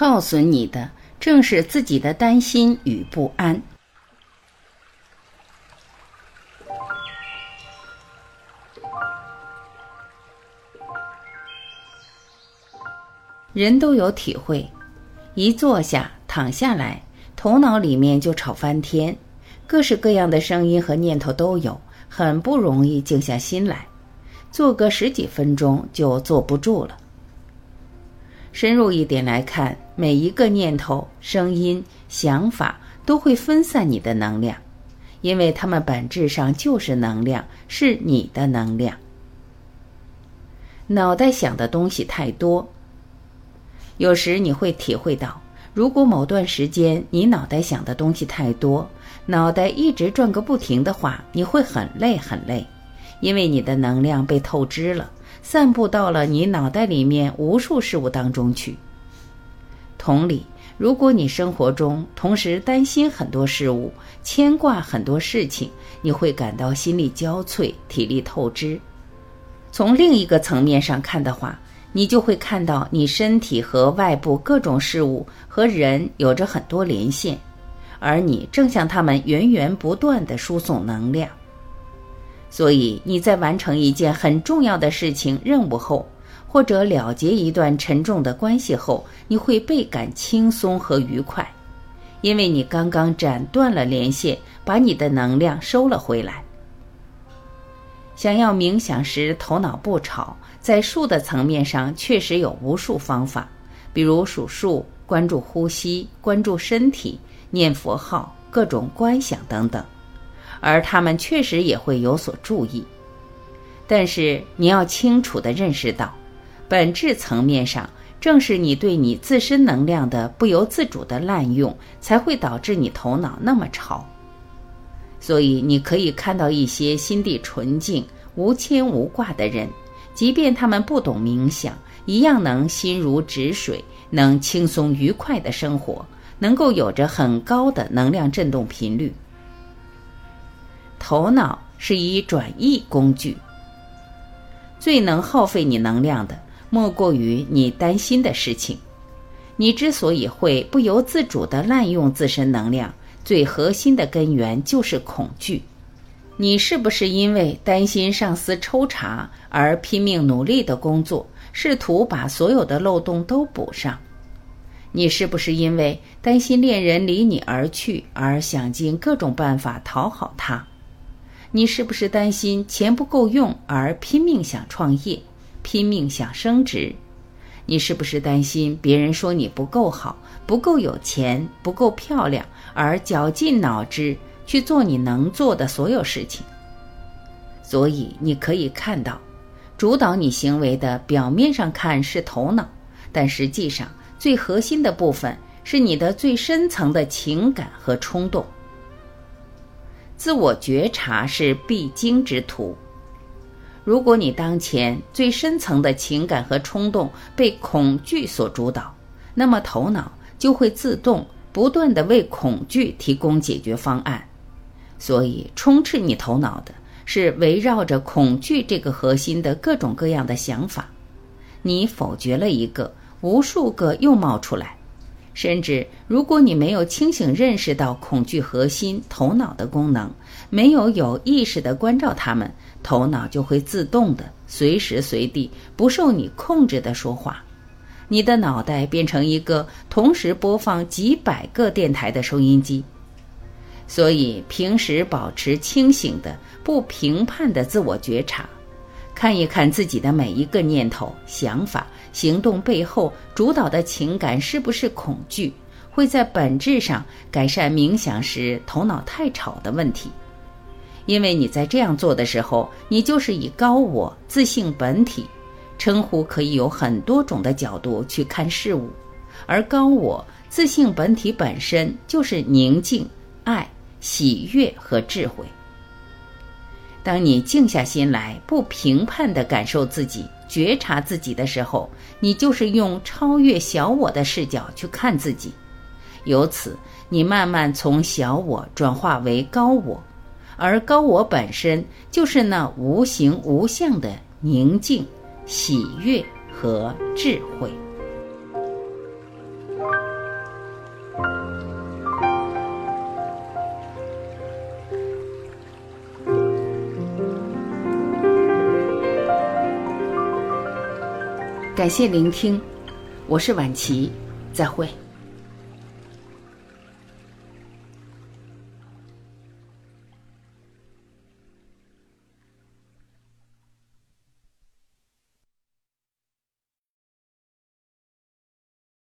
耗损你的正是自己的担心与不安。人都有体会，一坐下、躺下来，头脑里面就吵翻天，各式各样的声音和念头都有，很不容易静下心来。坐个十几分钟就坐不住了。深入一点来看，每一个念头、声音、想法都会分散你的能量，因为它们本质上就是能量，是你的能量。脑袋想的东西太多，有时你会体会到，如果某段时间你脑袋想的东西太多，脑袋一直转个不停的话，你会很累很累。因为你的能量被透支了，散布到了你脑袋里面无数事物当中去。同理，如果你生活中同时担心很多事物，牵挂很多事情，你会感到心力交瘁，体力透支。从另一个层面上看的话，你就会看到你身体和外部各种事物和人有着很多连线，而你正向他们源源不断的输送能量。所以你在完成一件很重要的事情、任务后，或者了结一段沉重的关系后，你会倍感轻松和愉快，因为你刚刚斩断了连线，把你的能量收了回来。想要冥想时头脑不吵，在数的层面上确实有无数方法，比如数数、关注呼吸、关注身体、念佛号、各种观想等等。而他们确实也会有所注意，但是你要清楚地认识到，本质层面上，正是你对你自身能量的不由自主的滥用，才会导致你头脑那么吵。所以你可以看到一些心地纯净、无牵无挂的人，即便他们不懂冥想，一样能心如止水，能轻松愉快的生活，能够有着很高的能量振动频率。头脑是一转译工具，最能耗费你能量的，莫过于你担心的事情。你之所以会不由自主地滥用自身能量，最核心的根源就是恐惧。你是不是因为担心上司抽查而拼命努力的工作，试图把所有的漏洞都补上？你是不是因为担心恋人离你而去而想尽各种办法讨好他？你是不是担心钱不够用而拼命想创业，拼命想升职？你是不是担心别人说你不够好、不够有钱、不够漂亮而绞尽脑汁去做你能做的所有事情？所以你可以看到，主导你行为的表面上看是头脑，但实际上最核心的部分是你的最深层的情感和冲动。自我觉察是必经之途。如果你当前最深层的情感和冲动被恐惧所主导，那么头脑就会自动不断的为恐惧提供解决方案。所以，充斥你头脑的是围绕着恐惧这个核心的各种各样的想法。你否决了一个，无数个又冒出来。甚至，如果你没有清醒认识到恐惧核心头脑的功能，没有有意识的关照他们，头脑就会自动的随时随地不受你控制的说话，你的脑袋变成一个同时播放几百个电台的收音机。所以，平时保持清醒的、不评判的自我觉察。看一看自己的每一个念头、想法、行动背后主导的情感是不是恐惧，会在本质上改善冥想时头脑太吵的问题。因为你在这样做的时候，你就是以高我、自性本体，称呼可以有很多种的角度去看事物，而高我、自性本体本身就是宁静、爱、喜悦和智慧。当你静下心来，不评判地感受自己、觉察自己的时候，你就是用超越小我的视角去看自己。由此，你慢慢从小我转化为高我，而高我本身就是那无形无相的宁静、喜悦和智慧。感谢聆听，我是晚琪，再会。